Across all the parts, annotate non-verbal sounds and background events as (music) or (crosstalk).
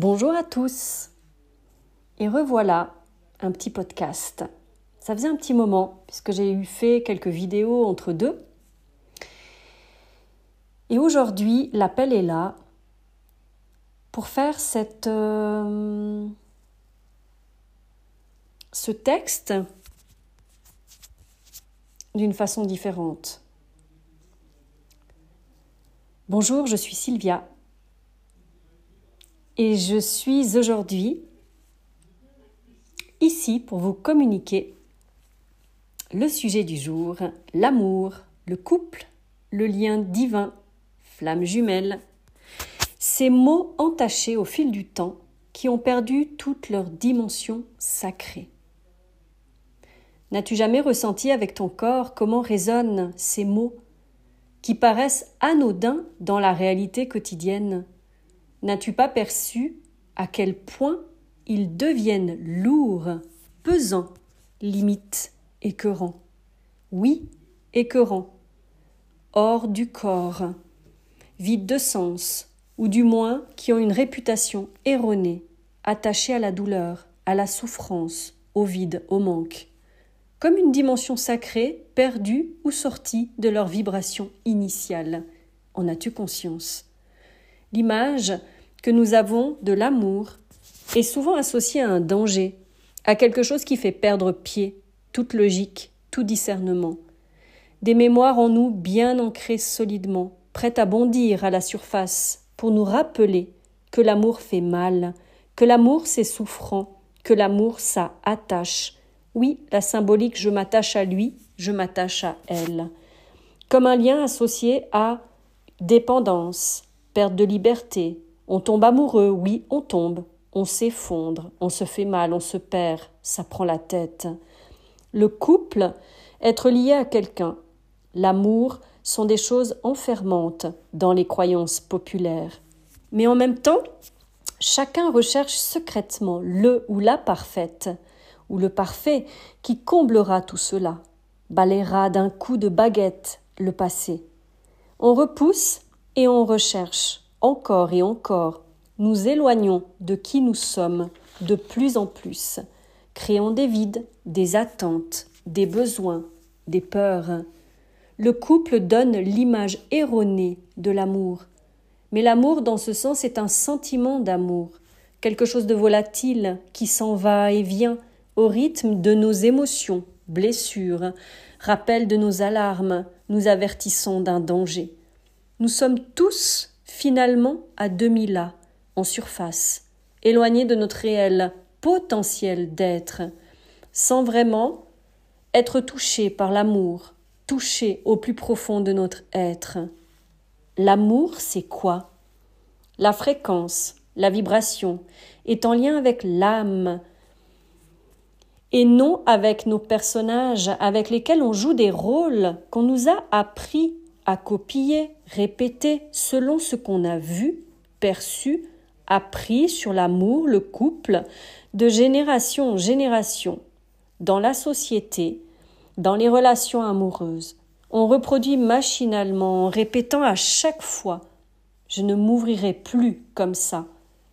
Bonjour à tous et revoilà un petit podcast. Ça faisait un petit moment puisque j'ai eu fait quelques vidéos entre deux. Et aujourd'hui, l'appel est là pour faire cette, euh, ce texte d'une façon différente. Bonjour, je suis Sylvia et je suis aujourd'hui ici pour vous communiquer le sujet du jour, l'amour, le couple, le lien divin, flamme jumelle, ces mots entachés au fil du temps qui ont perdu toute leur dimension sacrée. N'as-tu jamais ressenti avec ton corps comment résonnent ces mots qui paraissent anodins dans la réalité quotidienne N'as-tu pas perçu à quel point ils deviennent lourds, pesants, limite écœurants Oui, écœurants, hors du corps, vides de sens, ou du moins qui ont une réputation erronée, attachée à la douleur, à la souffrance, au vide, au manque, comme une dimension sacrée perdue ou sortie de leur vibration initiale. En as-tu conscience? L'image que nous avons de l'amour est souvent associée à un danger, à quelque chose qui fait perdre pied, toute logique, tout discernement. Des mémoires en nous bien ancrées solidement, prêtes à bondir à la surface pour nous rappeler que l'amour fait mal, que l'amour c'est souffrant, que l'amour ça attache. Oui, la symbolique je m'attache à lui, je m'attache à elle. Comme un lien associé à dépendance, perte de liberté. On tombe amoureux, oui, on tombe. On s'effondre, on se fait mal, on se perd, ça prend la tête. Le couple, être lié à quelqu'un, l'amour sont des choses enfermantes dans les croyances populaires. Mais en même temps, chacun recherche secrètement le ou la parfaite, ou le parfait qui comblera tout cela, balayera d'un coup de baguette le passé. On repousse et on recherche encore et encore, nous éloignons de qui nous sommes de plus en plus, créons des vides, des attentes, des besoins, des peurs. Le couple donne l'image erronée de l'amour. Mais l'amour, dans ce sens, est un sentiment d'amour, quelque chose de volatile qui s'en va et vient au rythme de nos émotions, blessures, rappel de nos alarmes, nous avertissons d'un danger. Nous sommes tous finalement à demi là, en surface, éloignés de notre réel potentiel d'être, sans vraiment être touchés par l'amour, touchés au plus profond de notre être. L'amour, c'est quoi? La fréquence, la vibration, est en lien avec l'âme, et non avec nos personnages avec lesquels on joue des rôles qu'on nous a appris à copier, répéter selon ce qu'on a vu, perçu, appris sur l'amour, le couple, de génération en génération, dans la société, dans les relations amoureuses. On reproduit machinalement en répétant à chaque fois Je ne m'ouvrirai plus comme ça,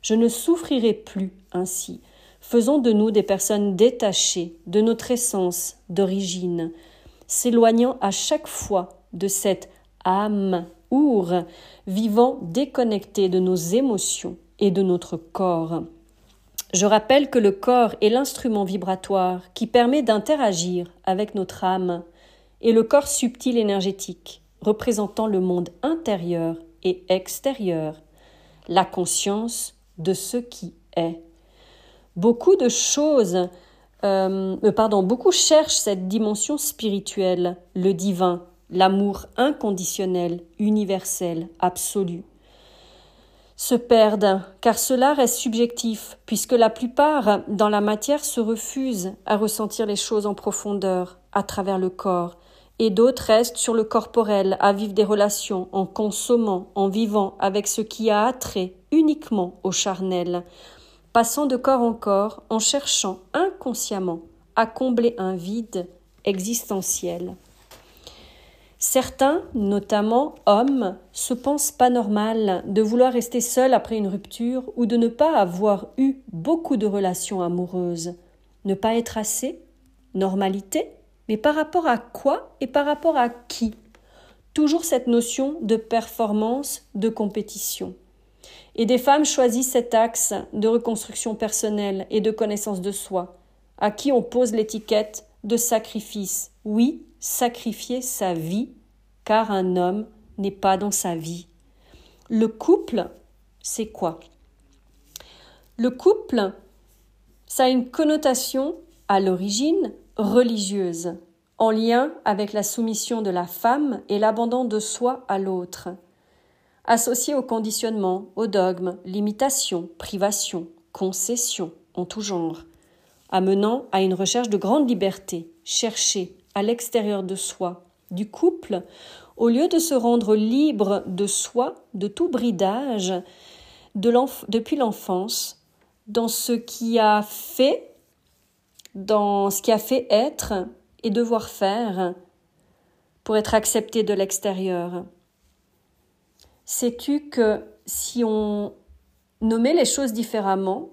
je ne souffrirai plus ainsi. Faisons de nous des personnes détachées de notre essence d'origine, s'éloignant à chaque fois de cette âme, our, vivant déconnecté de nos émotions et de notre corps. Je rappelle que le corps est l'instrument vibratoire qui permet d'interagir avec notre âme et le corps subtil énergétique, représentant le monde intérieur et extérieur, la conscience de ce qui est. Beaucoup de choses, euh, euh, pardon, beaucoup cherchent cette dimension spirituelle, le divin, l'amour inconditionnel, universel, absolu, se perdent, car cela reste subjectif, puisque la plupart dans la matière se refusent à ressentir les choses en profondeur, à travers le corps, et d'autres restent sur le corporel, à vivre des relations, en consommant, en vivant avec ce qui a attrait uniquement au charnel, passant de corps en corps, en cherchant inconsciemment à combler un vide existentiel. Certains, notamment hommes, se pensent pas normal de vouloir rester seul après une rupture ou de ne pas avoir eu beaucoup de relations amoureuses. Ne pas être assez Normalité Mais par rapport à quoi et par rapport à qui? Toujours cette notion de performance, de compétition. Et des femmes choisissent cet axe de reconstruction personnelle et de connaissance de soi, à qui on pose l'étiquette de sacrifice. Oui, sacrifier sa vie, car un homme n'est pas dans sa vie. Le couple, c'est quoi? Le couple, ça a une connotation à l'origine religieuse, en lien avec la soumission de la femme et l'abandon de soi à l'autre, associé au conditionnement, au dogme, limitation, privation, concession en tout genre, amenant à une recherche de grande liberté, cherchée à l'extérieur de soi, du couple, au lieu de se rendre libre de soi, de tout bridage, depuis l'enfance, dans ce qui a fait, dans ce qui a fait être et devoir faire pour être accepté de l'extérieur. Sais-tu que si on nommait les choses différemment,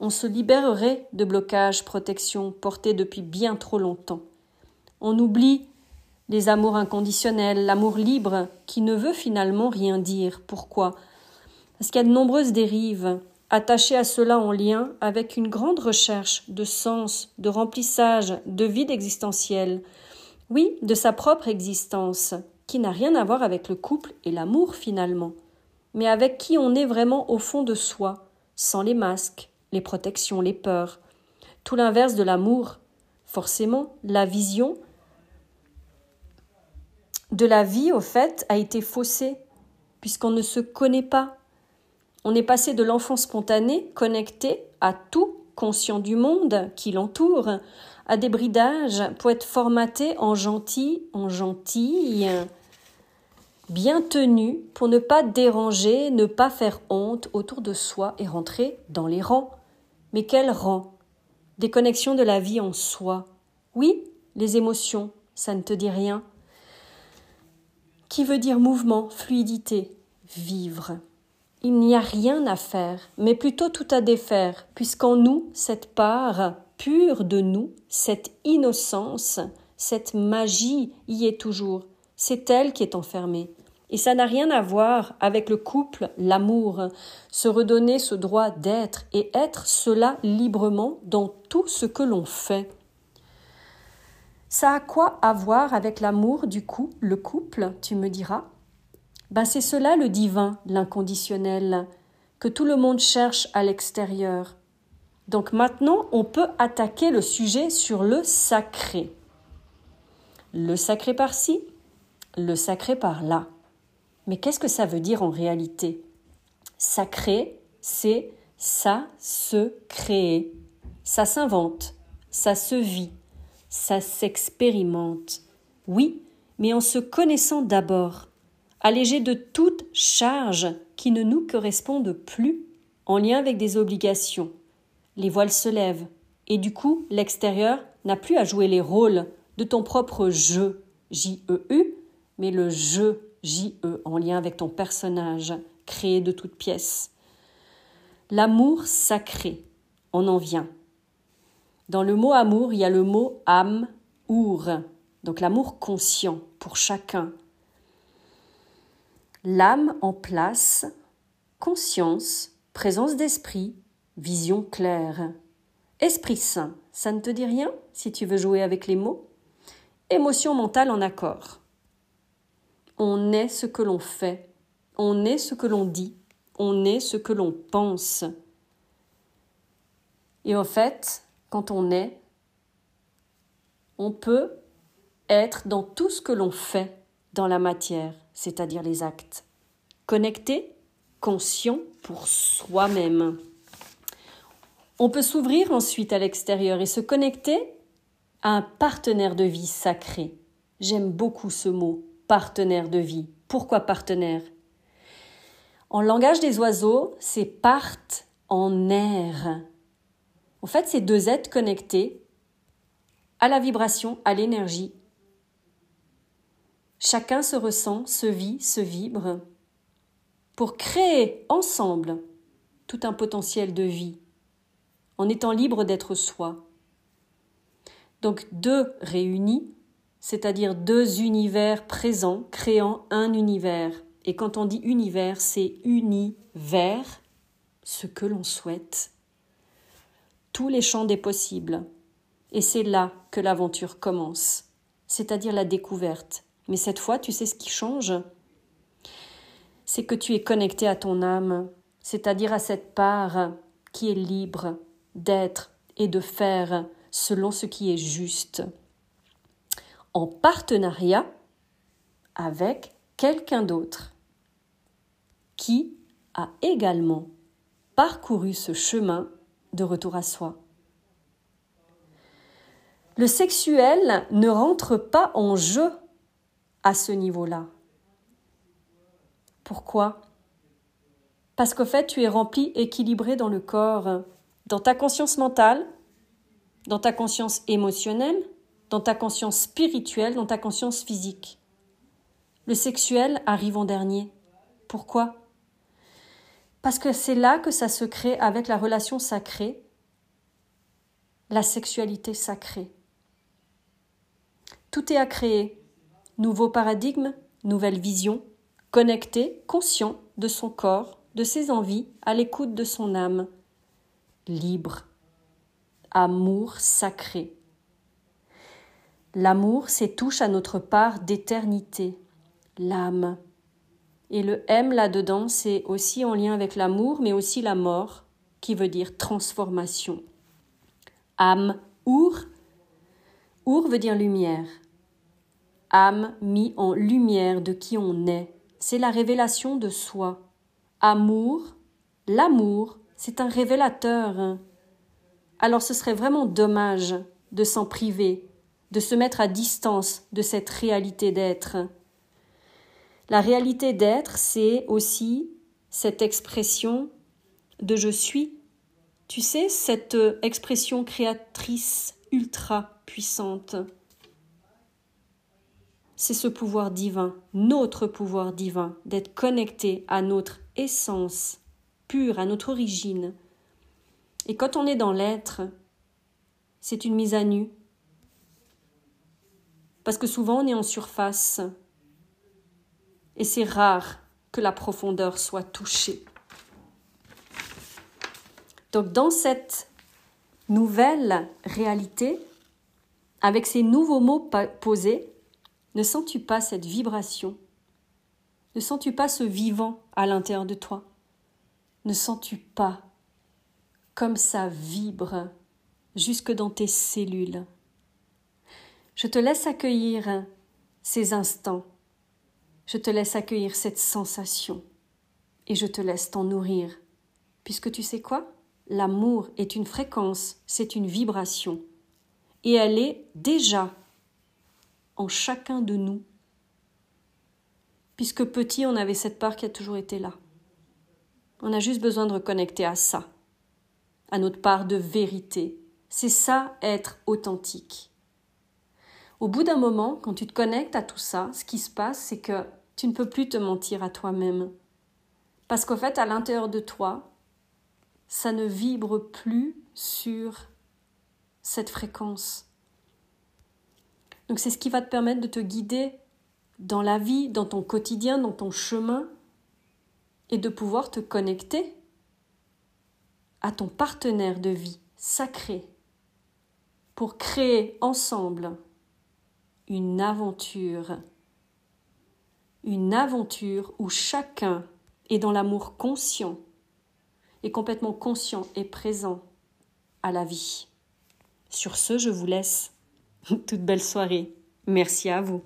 on se libérerait de blocages, protections portés depuis bien trop longtemps. On oublie les amours inconditionnels, l'amour libre qui ne veut finalement rien dire. Pourquoi? Parce qu'il y a de nombreuses dérives attachées à cela en lien avec une grande recherche de sens, de remplissage, de vide existentiel. Oui, de sa propre existence, qui n'a rien à voir avec le couple et l'amour finalement, mais avec qui on est vraiment au fond de soi, sans les masques, les protections, les peurs. Tout l'inverse de l'amour. Forcément, la vision de la vie, au fait, a été faussée, puisqu'on ne se connaît pas. On est passé de l'enfant spontané, connecté à tout, conscient du monde qui l'entoure, à des bridages pour être formaté en gentil, en gentille, bien tenu pour ne pas déranger, ne pas faire honte autour de soi et rentrer dans les rangs. Mais quel rang? Des connexions de la vie en soi. Oui, les émotions, ça ne te dit rien qui veut dire mouvement, fluidité, vivre. Il n'y a rien à faire, mais plutôt tout à défaire, puisqu'en nous, cette part pure de nous, cette innocence, cette magie y est toujours. C'est elle qui est enfermée. Et ça n'a rien à voir avec le couple, l'amour, se redonner ce droit d'être et être cela librement dans tout ce que l'on fait. Ça a quoi à voir avec l'amour du coup, le couple, tu me diras? Ben c'est cela le divin, l'inconditionnel, que tout le monde cherche à l'extérieur. Donc maintenant, on peut attaquer le sujet sur le sacré. Le sacré par-ci, le sacré par-là. Mais qu'est-ce que ça veut dire en réalité? Sacré, c'est ça se crée, ça s'invente, ça se vit, ça s'expérimente. Oui, mais en se connaissant d'abord, allégé de toute charge qui ne nous correspondent plus, en lien avec des obligations. Les voiles se lèvent, et du coup, l'extérieur n'a plus à jouer les rôles de ton propre jeu, J-E-U, mais le jeu, J-E, en lien avec ton personnage, créé de toutes pièces. L'amour sacré, on en vient. Dans le mot amour, il y a le mot âme, our, donc l'amour conscient pour chacun. L'âme en place, conscience, présence d'esprit, vision claire. Esprit saint, ça ne te dit rien si tu veux jouer avec les mots? Émotion mentale en accord. On est ce que l'on fait, on est ce que l'on dit, on est ce que l'on pense. Et en fait, quand on est, on peut être dans tout ce que l'on fait dans la matière, c'est-à-dire les actes. Connecté, conscient pour soi-même. On peut s'ouvrir ensuite à l'extérieur et se connecter à un partenaire de vie sacré. J'aime beaucoup ce mot, partenaire de vie. Pourquoi partenaire? En langage des oiseaux, c'est part en air. En fait, c'est deux êtres connectés à la vibration, à l'énergie. chacun se ressent, se vit, se vibre, pour créer ensemble tout un potentiel de vie, en étant libre d'être soi. Donc deux réunis, c'est-à-dire deux univers présents créant un univers. Et quand on dit univers, c'est univers, ce que l'on souhaite. Tous les champs des possibles. Et c'est là que l'aventure commence, c'est-à-dire la découverte. Mais cette fois, tu sais ce qui change? C'est que tu es connecté à ton âme, c'est-à-dire à cette part qui est libre d'être et de faire selon ce qui est juste, en partenariat avec quelqu'un d'autre qui a également parcouru ce chemin de retour à soi. Le sexuel ne rentre pas en jeu à ce niveau-là. Pourquoi? Parce qu'au fait, tu es rempli, équilibré dans le corps, dans ta conscience mentale, dans ta conscience émotionnelle, dans ta conscience spirituelle, dans ta conscience physique. Le sexuel arrive en dernier. Pourquoi? Parce que c'est là que ça se crée avec la relation sacrée, la sexualité sacrée. Tout est à créer. Nouveau paradigme, nouvelle vision, connecté, conscient de son corps, de ses envies, à l'écoute de son âme, libre amour sacré. L'amour, c'est touche à notre part d'éternité, l'âme. Et le M là-dedans, c'est aussi en lien avec l'amour, mais aussi la mort, qui veut dire transformation. Âme, our, our veut dire lumière. Âme mis en lumière de qui on est, c'est la révélation de soi. Amour, l'amour, c'est un révélateur, alors ce serait vraiment dommage de s'en priver, de se mettre à distance de cette réalité d'être. La réalité d'être, c'est aussi cette expression de je suis. Tu sais, cette expression créatrice ultra puissante. C'est ce pouvoir divin, notre pouvoir divin, d'être connecté à notre essence pure, à notre origine, et quand on est dans l'être, c'est une mise à nu. Parce que souvent on est en surface. Et c'est rare que la profondeur soit touchée. Donc dans cette nouvelle réalité, avec ces nouveaux mots posés, ne sens-tu pas cette vibration? Ne sens-tu pas ce vivant à l'intérieur de toi? Ne sens-tu pas comme ça vibre jusque dans tes cellules? Je te laisse accueillir ces instants, je te laisse accueillir cette sensation. Et je te laisse t'en nourrir, puisque tu sais quoi? L'amour est une fréquence, c'est une vibration, et elle est déjà en chacun de nous, puisque petit on avait cette part qui a toujours été là. On a juste besoin de reconnecter à ça. À notre part de vérité. C'est ça être authentique. Au bout d'un moment, quand tu te connectes à tout ça, ce qui se passe, c'est que tu ne peux plus te mentir à toi-même. Parce qu'au fait, à l'intérieur de toi, ça ne vibre plus sur cette fréquence. Donc c'est ce qui va te permettre de te guider dans la vie, dans ton quotidien, dans ton chemin, et de pouvoir te connecter à ton partenaire de vie sacré pour créer ensemble une aventure, une aventure où chacun est dans l'amour conscient et complètement conscient et présent à la vie. Sur ce, je vous laisse. (laughs) Toute belle soirée. Merci à vous.